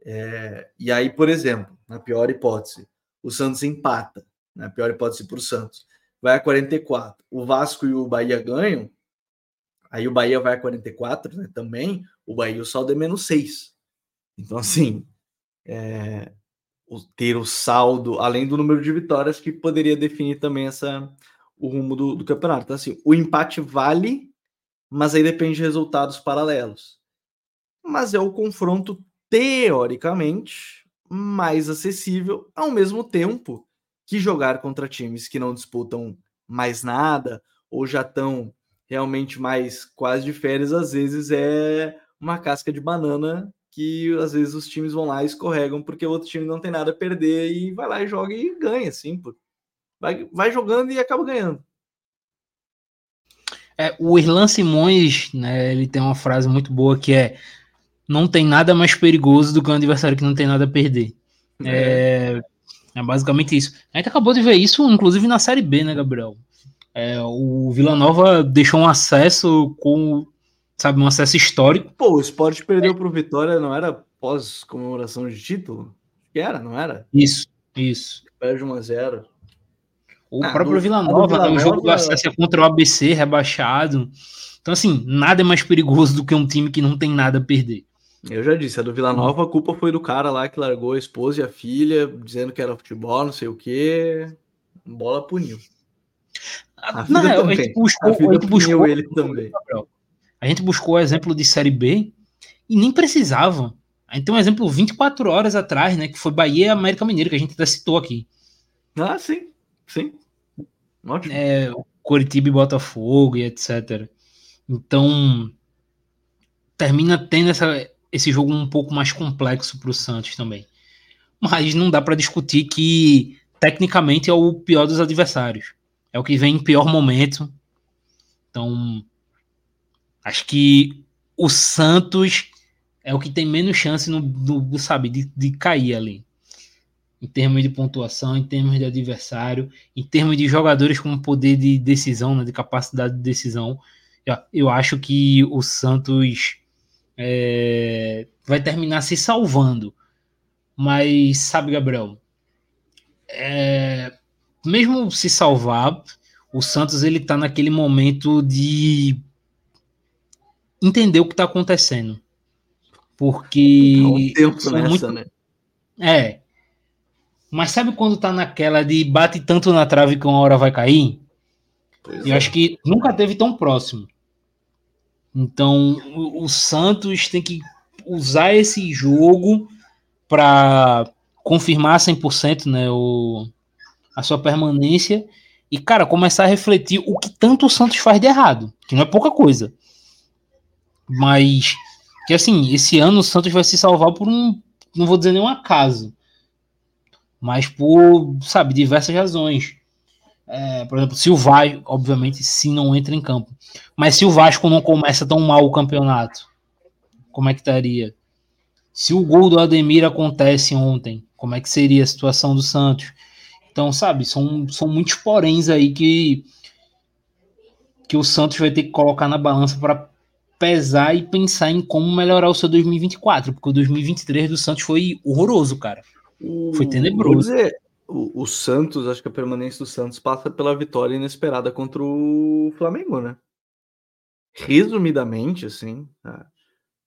É, e aí, por exemplo, na pior hipótese, o Santos empata, na pior hipótese para o Santos vai a 44. O Vasco e o Bahia ganham, aí o Bahia vai a 44 né, também, o Bahia o saldo é menos 6. Então, assim, é, ter o saldo, além do número de vitórias, que poderia definir também essa, o rumo do, do campeonato. Então, assim, o empate vale, mas aí depende de resultados paralelos. Mas é o confronto, teoricamente, mais acessível, ao mesmo tempo que jogar contra times que não disputam mais nada ou já estão realmente mais quase de férias, às vezes é uma casca de banana que às vezes os times vão lá e escorregam porque o outro time não tem nada a perder e vai lá e joga e ganha, assim, vai, vai jogando e acaba ganhando. É, o Irlan Simões, né, ele tem uma frase muito boa que é não tem nada mais perigoso do que um adversário que não tem nada a perder. É. É, é basicamente isso. A gente acabou de ver isso, inclusive, na Série B, né, Gabriel? É, o Vila Nova deixou um acesso com, sabe, um acesso histórico. Pô, o esporte perdeu para o Vitória, não era pós comemoração de título? Que era, não era? Isso, isso. Perde 1 a 0 O ah, próprio do, Vila Nova, Vila né, um jogo do acesso é contra o ABC, rebaixado. Então, assim, nada é mais perigoso do que um time que não tem nada a perder. Eu já disse, a do Vila Nova, a culpa foi do cara lá que largou a esposa e a filha, dizendo que era futebol, não sei o quê. Bola puniu. A não, a gente buscou, a, a gente buscou ele também. A gente buscou o exemplo de Série B e nem precisava. A gente tem um exemplo 24 horas atrás, né? Que foi Bahia e América Mineiro, que a gente até citou aqui. Ah, sim, sim. Ótimo. É, Curitiba e Botafogo e etc. Então, termina tendo essa, esse jogo um pouco mais complexo para o Santos também. Mas não dá para discutir que tecnicamente é o pior dos adversários. É o que vem em pior momento. Então, acho que o Santos é o que tem menos chance no, no sabe, de, de cair ali. Em termos de pontuação, em termos de adversário, em termos de jogadores com poder de decisão, né, de capacidade de decisão. Eu, acho que o Santos é, vai terminar se salvando. Mas, sabe, Gabriel, é, mesmo se salvar, o Santos ele tá naquele momento de entender o que está acontecendo. Porque. um tempo nessa, muito... né? É. Mas sabe quando tá naquela de bate tanto na trave que uma hora vai cair? Pois Eu é. acho que nunca teve tão próximo. Então, o, o Santos tem que usar esse jogo para confirmar 100% né, o, a sua permanência e, cara, começar a refletir o que tanto o Santos faz de errado, que não é pouca coisa. Mas que assim, esse ano o Santos vai se salvar por um, não vou dizer nenhum acaso, mas por, sabe, diversas razões. É, por exemplo, se o Vasco, obviamente, se não entra em campo, mas se o Vasco não começa tão mal o campeonato, como é que estaria? Se o gol do Ademir acontece ontem, como é que seria a situação do Santos? Então, sabe, são, são muitos poréns aí que que o Santos vai ter que colocar na balança para pesar e pensar em como melhorar o seu 2024, porque o 2023 do Santos foi horroroso, cara. Foi tenebroso. Dizer, o, o, Santos, acho que a permanência do Santos passa pela vitória inesperada contra o Flamengo, né? Resumidamente, assim, tá?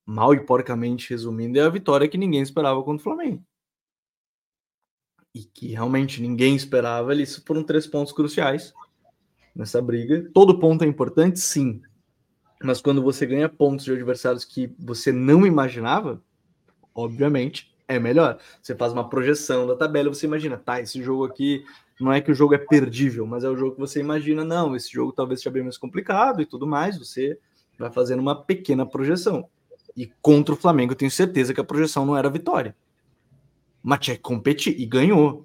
mal e porcamente resumindo, é a vitória que ninguém esperava contra o Flamengo. E que realmente ninguém esperava, eles foram três pontos cruciais nessa briga. Todo ponto é importante, sim. Mas quando você ganha pontos de adversários que você não imaginava, obviamente é melhor. Você faz uma projeção da tabela, você imagina, tá, esse jogo aqui não é que o jogo é perdível, mas é o jogo que você imagina, não, esse jogo talvez seja bem mais complicado e tudo mais, você vai fazendo uma pequena projeção. E contra o Flamengo, eu tenho certeza que a projeção não era vitória. Mas tinha que competir e ganhou.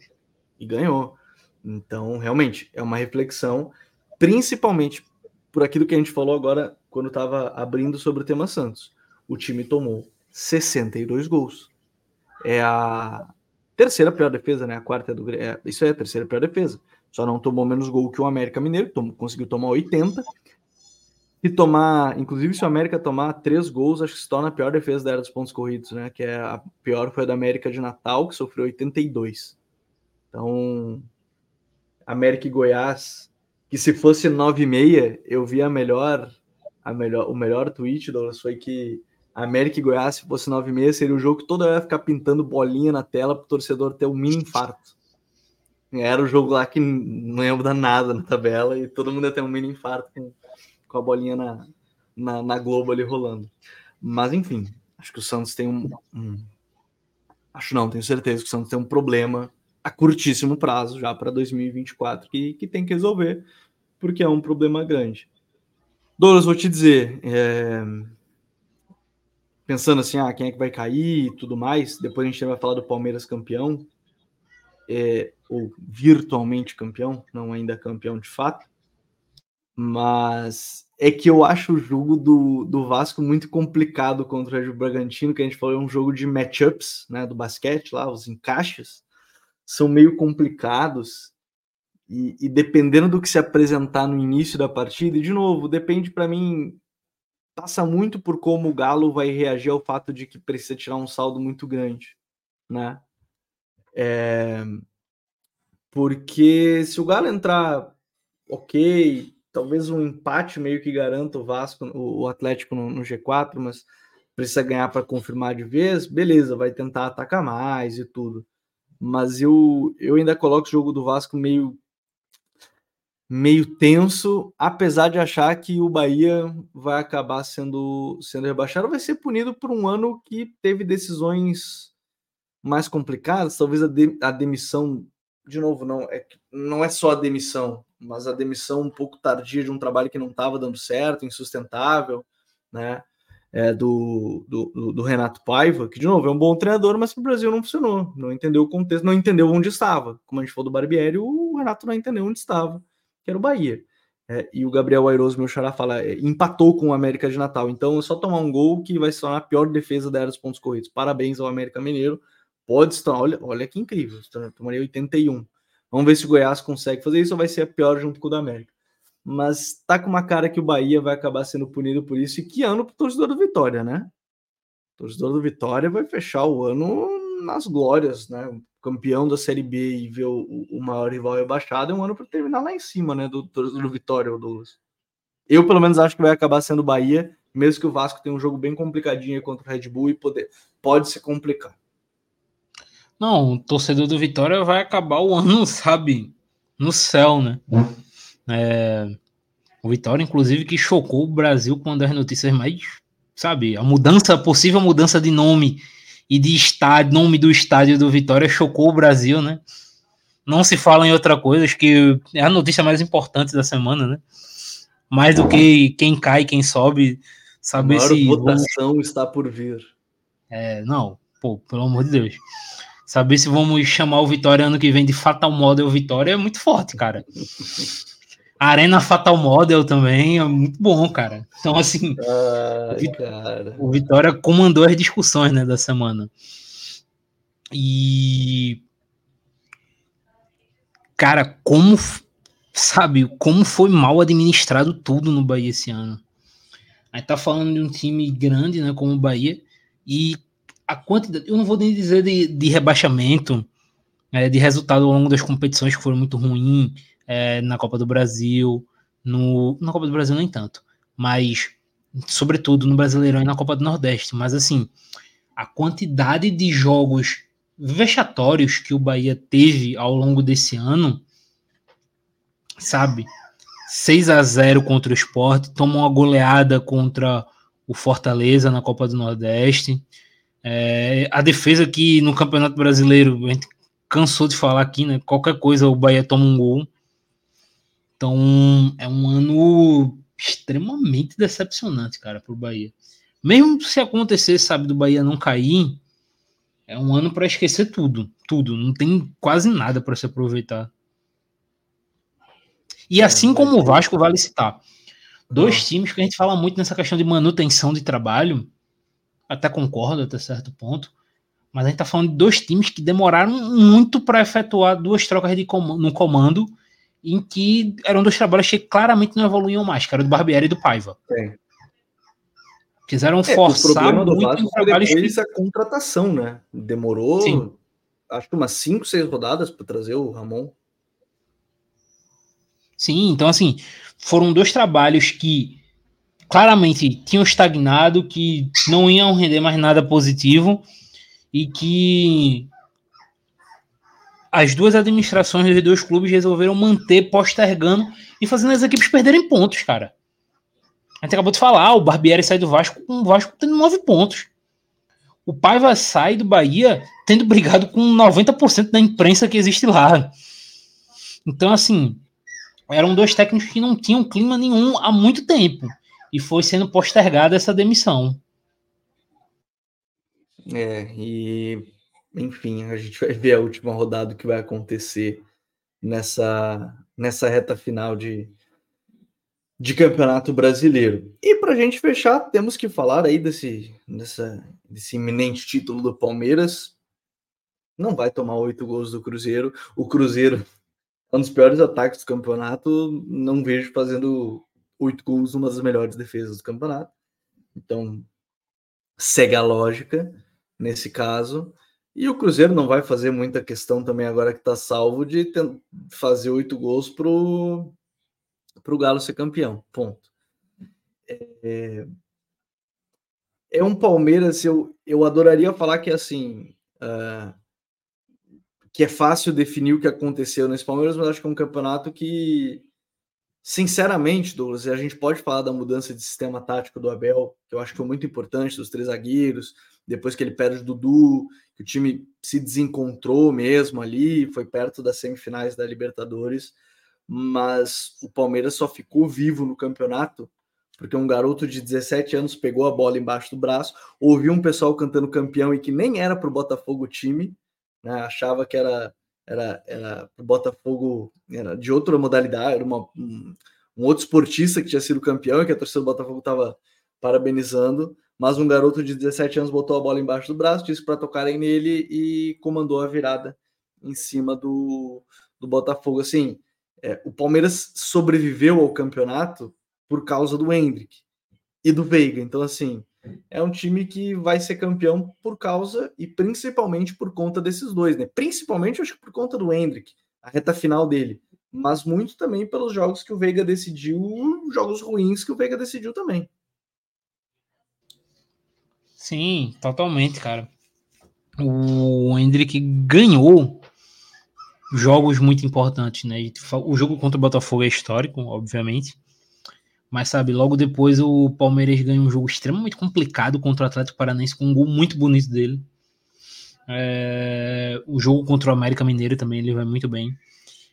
E ganhou. Então, realmente, é uma reflexão, principalmente por aquilo que a gente falou agora quando estava abrindo sobre o tema Santos. O time tomou 62 gols. É a terceira pior defesa, né? A quarta é do é, Isso é a terceira pior defesa. Só não tomou menos gol que o América Mineiro, tom, conseguiu tomar 80. E tomar, inclusive, se o América tomar três gols, acho que se torna a pior defesa da era dos pontos corridos, né? Que é a pior foi a da América de Natal, que sofreu 82. Então, América e Goiás, que se fosse 9 e meia, eu via a melhor a melhor, o melhor tweet, Douglas, foi que América e Goiás, se fosse 9 h seria o jogo que toda hora ia ficar pintando bolinha na tela para o torcedor ter um mini infarto. Era o jogo lá que não ia mudar nada na tabela e todo mundo ia ter um mini infarto com, com a bolinha na, na, na, Globo ali rolando. Mas enfim, acho que o Santos tem um, um. Acho não, tenho certeza que o Santos tem um problema a curtíssimo prazo já para 2024 que, que tem que resolver, porque é um problema grande. Douglas, vou te dizer, é... pensando assim, ah, quem é que vai cair e tudo mais, depois a gente vai falar do Palmeiras campeão, é... ou virtualmente campeão, não ainda campeão de fato, mas é que eu acho o jogo do, do Vasco muito complicado contra o Red Bragantino, que a gente falou, é um jogo de matchups, né, do basquete lá, os encaixes, são meio complicados, e, e, dependendo do que se apresentar no início da partida, e de novo, depende para mim, passa muito por como o Galo vai reagir ao fato de que precisa tirar um saldo muito grande, né? É, porque se o Galo entrar ok, talvez um empate meio que garanta o Vasco, o, Atlético no, no G4, mas precisa ganhar para confirmar de vez, beleza, vai tentar atacar mais e tudo. Mas eu, eu ainda coloco o jogo do Vasco meio meio tenso, apesar de achar que o Bahia vai acabar sendo, sendo rebaixado, vai ser punido por um ano que teve decisões mais complicadas, talvez a, de, a demissão, de novo, não é, não é só a demissão, mas a demissão um pouco tardia de um trabalho que não estava dando certo, insustentável, né? É, do, do, do, Renato Paiva, que de novo é um bom treinador, mas para o Brasil não funcionou, não entendeu o contexto, não entendeu onde estava. Como a gente falou do Barbieri, o Renato não entendeu onde estava que era o Bahia. É, e o Gabriel Airoso, meu xará, fala, é, empatou com o América de Natal. Então é só tomar um gol que vai se tornar a pior defesa da era dos pontos corridos. Parabéns ao América Mineiro. Pode estar, olha, olha que incrível. Tomaria 81. Vamos ver se o Goiás consegue fazer isso ou vai ser a pior junto com o da América. Mas tá com uma cara que o Bahia vai acabar sendo punido por isso. E que ano pro torcedor do Vitória, né? O torcedor do Vitória vai fechar o ano nas glórias, né? Campeão da Série B e ver o, o maior rival rebaixado, é um ano para terminar lá em cima, né? Do, do, Vitória, o Douglas. Eu, pelo menos, acho que vai acabar sendo o Bahia, mesmo que o Vasco tenha um jogo bem complicadinho contra o Red Bull e poder, pode se complicar. Não, o torcedor do Vitória vai acabar o ano, sabe, no céu, né? É, o Vitória, inclusive, que chocou o Brasil com uma das notícias mais, sabe, a mudança, a possível mudança de nome e de estádio, nome do estádio do Vitória chocou o Brasil, né? Não se fala em outra coisa, acho que é a notícia mais importante da semana, né? Mais do que quem cai, quem sobe, saber se votação está por vir. É, não, pô, pelo amor de Deus. Saber se vamos chamar o Vitória ano que vem de Fatal Model Vitória é muito forte, cara. Arena Fatal Model também é muito bom, cara. Então, assim, Ai, o, Vitória comandou as discussões né, da semana. E. Cara, como. Sabe, como foi mal administrado tudo no Bahia esse ano. Aí tá falando de um time grande, né, como o Bahia, e a quantidade. Eu não vou nem dizer de, de rebaixamento, é, de resultado ao longo das competições que foram muito ruins é, na Copa do Brasil, no, na Copa do Brasil nem tanto, mas sobretudo no Brasileirão e na Copa do Nordeste. Mas assim, a quantidade de jogos vexatórios que o Bahia teve ao longo desse ano, sabe? 6 a 0 contra o Sport, tomou uma goleada contra o Fortaleza na Copa do Nordeste. É, a defesa que no Campeonato Brasileiro, a gente cansou de falar aqui, né? Qualquer coisa o Bahia toma um gol. Então, é um ano extremamente decepcionante, cara, para o Bahia. Mesmo se acontecer, sabe, do Bahia não cair, é um ano para esquecer tudo, tudo. Não tem quase nada para se aproveitar. E é, assim como o Vasco vale citar, dois times que a gente fala muito nessa questão de manutenção de trabalho, até concordo até certo ponto, mas a gente tá falando de dois times que demoraram muito para efetuar duas trocas de comando, no comando em que eram dois trabalhos que claramente não evoluíam mais, que era do Barbieri e do Paiva. É. Quiseram é, forçar o muito Vasco foi depois que... a contratação, né? Demorou, Sim. acho que umas 5, 6 rodadas para trazer o Ramon. Sim, então assim, foram dois trabalhos que claramente tinham estagnado, que não iam render mais nada positivo e que as duas administrações dos dois clubes resolveram manter postergando e fazendo as equipes perderem pontos, cara. A gente acabou de falar, o Barbieri sai do Vasco com o Vasco tendo nove pontos. O Paiva sai do Bahia tendo brigado com 90% da imprensa que existe lá. Então, assim, eram dois técnicos que não tinham clima nenhum há muito tempo. E foi sendo postergada essa demissão. É, e enfim, a gente vai ver a última rodada que vai acontecer nessa, nessa reta final de, de campeonato brasileiro. E para a gente fechar, temos que falar aí desse, dessa, desse iminente título do Palmeiras. Não vai tomar oito gols do Cruzeiro. O Cruzeiro é um dos piores ataques do campeonato. Não vejo fazendo oito gols uma das melhores defesas do campeonato. Então, segue a lógica nesse caso. E o Cruzeiro não vai fazer muita questão também agora que está salvo de fazer oito gols para o Galo ser campeão. Ponto. É, é um Palmeiras, eu, eu adoraria falar que assim uh, que é fácil definir o que aconteceu nesse Palmeiras, mas acho que é um campeonato que Sinceramente, Douglas, a gente pode falar da mudança de sistema tático do Abel, que eu acho que foi muito importante, dos três zagueiros, depois que ele perde o Dudu, que o time se desencontrou mesmo ali, foi perto das semifinais da Libertadores, mas o Palmeiras só ficou vivo no campeonato porque um garoto de 17 anos pegou a bola embaixo do braço, ouviu um pessoal cantando campeão e que nem era para o Botafogo o time, né? achava que era era, era o Botafogo era de outra modalidade, era uma, um, um, outro esportista que tinha sido campeão e que a torcida do Botafogo estava parabenizando, mas um garoto de 17 anos botou a bola embaixo do braço, disse para tocarem nele e comandou a virada em cima do, do Botafogo. Assim, é, o Palmeiras sobreviveu ao campeonato por causa do Hendrick e do Veiga. Então, assim, é um time que vai ser campeão por causa e principalmente por conta desses dois, né? Principalmente, acho que por conta do Hendrick, a reta final dele, mas muito também pelos jogos que o Veiga decidiu, jogos ruins que o Veiga decidiu também. Sim, totalmente, cara. O Hendrick ganhou jogos muito importantes, né? O jogo contra o Botafogo é histórico, obviamente. Mas sabe, logo depois o Palmeiras ganha um jogo extremamente complicado contra o Atlético Paranaense com um gol muito bonito dele. É, o jogo contra o América Mineiro também ele vai muito bem.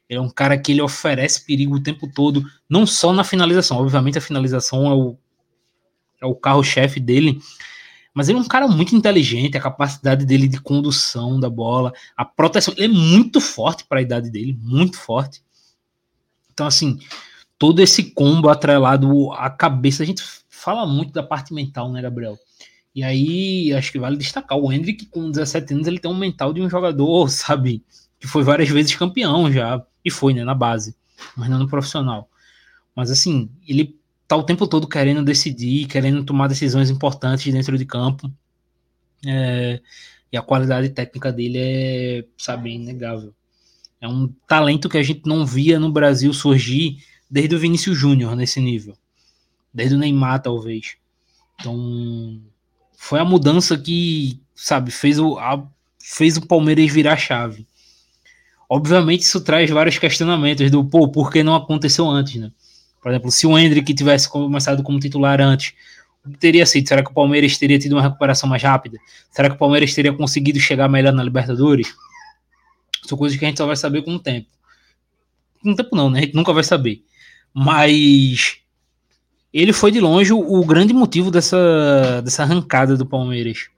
Ele é um cara que ele oferece perigo o tempo todo, não só na finalização. Obviamente a finalização é o, é o carro-chefe dele, mas ele é um cara muito inteligente, a capacidade dele de condução da bola, a proteção, ele é muito forte para a idade dele, muito forte. Então assim, todo esse combo atrelado à cabeça. A gente fala muito da parte mental, né, Gabriel? E aí, acho que vale destacar o Hendrick, com 17 anos, ele tem um mental de um jogador, sabe, que foi várias vezes campeão já, e foi, né, na base, mas não no profissional. Mas assim, ele tá o tempo todo querendo decidir, querendo tomar decisões importantes dentro de campo. É, e a qualidade técnica dele é, sabe, inegável. É um talento que a gente não via no Brasil surgir desde o Vinícius Júnior nesse nível. Desde o Neymar, talvez. Então, foi a mudança que, sabe, fez o, a, fez o Palmeiras virar chave. Obviamente, isso traz vários questionamentos do, pô, por que não aconteceu antes, né? Por exemplo, se o Hendrick tivesse começado como titular antes, o que teria sido? Será que o Palmeiras teria tido uma recuperação mais rápida? Será que o Palmeiras teria conseguido chegar melhor na Libertadores? São coisas que a gente só vai saber com o tempo. Com o tempo não, né? A gente nunca vai saber. Mas ele foi de longe o, grande motivo dessa, dessa arrancada do Palmeiras.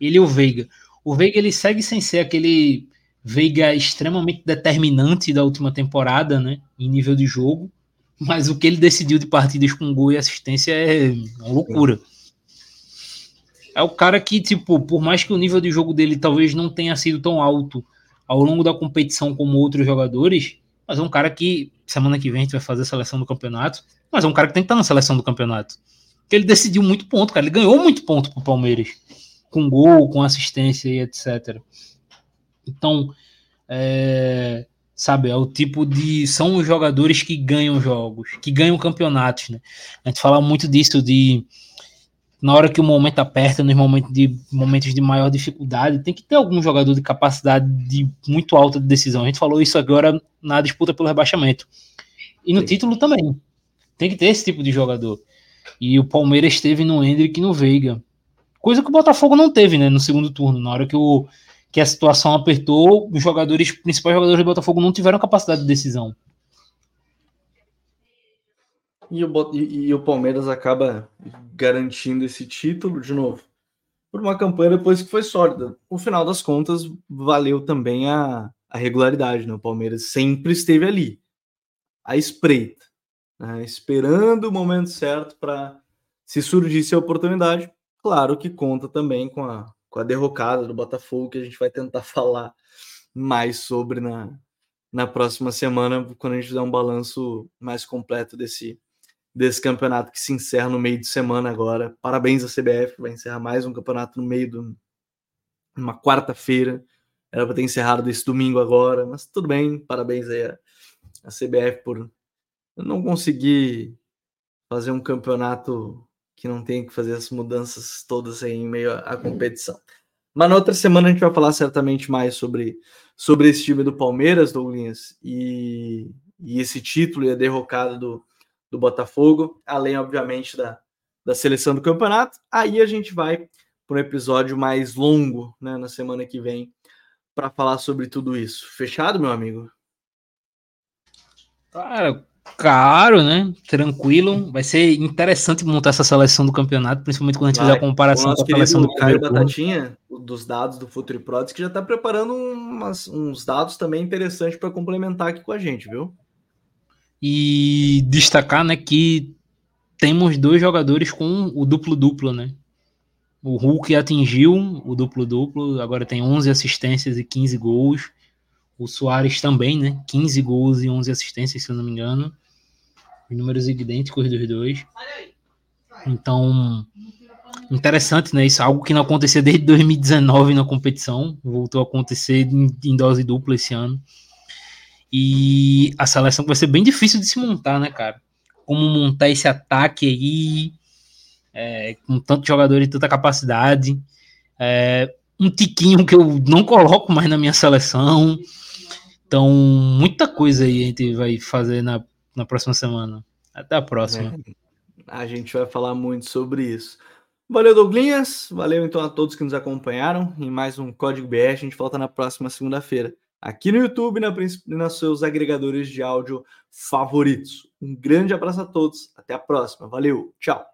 Ele e o Veiga. O Veiga ele segue sem ser aquele Veiga extremamente determinante da última temporada, né? Em nível de jogo. Mas o que ele decidiu de partidas com gol e assistência é uma loucura. É o cara que, tipo, por mais que o nível de jogo dele talvez não tenha sido tão alto ao longo da competição como outros jogadores, mas é um cara que semana que vem a gente vai fazer a seleção do campeonato, mas é um cara que tem que estar na seleção do campeonato. Porque ele decidiu muito ponto, cara. Ele ganhou muito ponto pro Palmeiras. Com gol, com assistência e etc. Então, é, sabe, é o tipo de. São os jogadores que ganham jogos, que ganham campeonatos, né? A gente fala muito disso de na hora que o momento aperta, nos momentos de, momentos de maior dificuldade, tem que ter algum jogador de capacidade de muito alta de decisão. A gente falou isso agora na disputa pelo rebaixamento. E no Sim. título também. Tem que ter esse tipo de jogador. E o Palmeiras teve no Hendrick e no Veiga. Coisa que o Botafogo não teve, né, no segundo turno. Na hora que, o, que a situação apertou, os jogadores, os principais jogadores do Botafogo não tiveram capacidade de decisão. E o, e, e o Palmeiras acaba garantindo esse título de novo por uma campanha depois que foi sólida. No final das contas, valeu também a, a regularidade, né? O Palmeiras sempre esteve ali, à espreita, né? esperando o momento certo para, se surgisse a oportunidade, claro que conta também com a, com a derrocada do Botafogo, que a gente vai tentar falar mais sobre na, na próxima semana, quando a gente der um balanço mais completo desse, desse campeonato que se encerra no meio de semana agora. Parabéns à CBF, vai encerrar mais um campeonato no meio de uma quarta-feira. Era para ter encerrado esse domingo agora, mas tudo bem. Parabéns aí à, à CBF por não conseguir fazer um campeonato que não tem que fazer as mudanças todas em meio à, à competição. Mas na outra semana a gente vai falar certamente mais sobre, sobre esse time do Palmeiras, Douglas, e, e esse título e a derrocada do, do Botafogo, além, obviamente, da, da seleção do campeonato. Aí a gente vai para um episódio mais longo né, na semana que vem para falar sobre tudo isso. Fechado, meu amigo? Cara, caro, né? Tranquilo. Vai ser interessante montar essa seleção do campeonato, principalmente quando a gente Vai. fizer a comparação com a seleção do Caio Batatinha, dos dados do Futuri Prods, que já está preparando umas, uns dados também interessantes para complementar aqui com a gente, viu? E destacar, né, que temos dois jogadores com o duplo-duplo, né? O Hulk atingiu o duplo-duplo, agora tem 11 assistências e 15 gols. O Soares também, né? 15 gols e 11 assistências, se eu não me engano. Os números idênticos dos dois. Então, interessante, né? Isso é algo que não acontecia desde 2019 na competição. Voltou a acontecer em, dose dupla esse ano. E a seleção vai ser bem difícil de se montar, né, cara? Como montar esse ataque aí, é, com tanto jogador e tanta capacidade. É, um tiquinho que eu não coloco mais na minha seleção. Então, muita coisa aí a gente vai fazer na, na próxima semana. Até a próxima. É, a gente vai falar muito sobre isso. Valeu, Douglinhas. Valeu então a todos que nos acompanharam em mais um Código BR. A gente volta na próxima segunda-feira aqui no YouTube e na, nos seus agregadores de áudio favoritos. Um grande abraço a todos, até a próxima, valeu, tchau!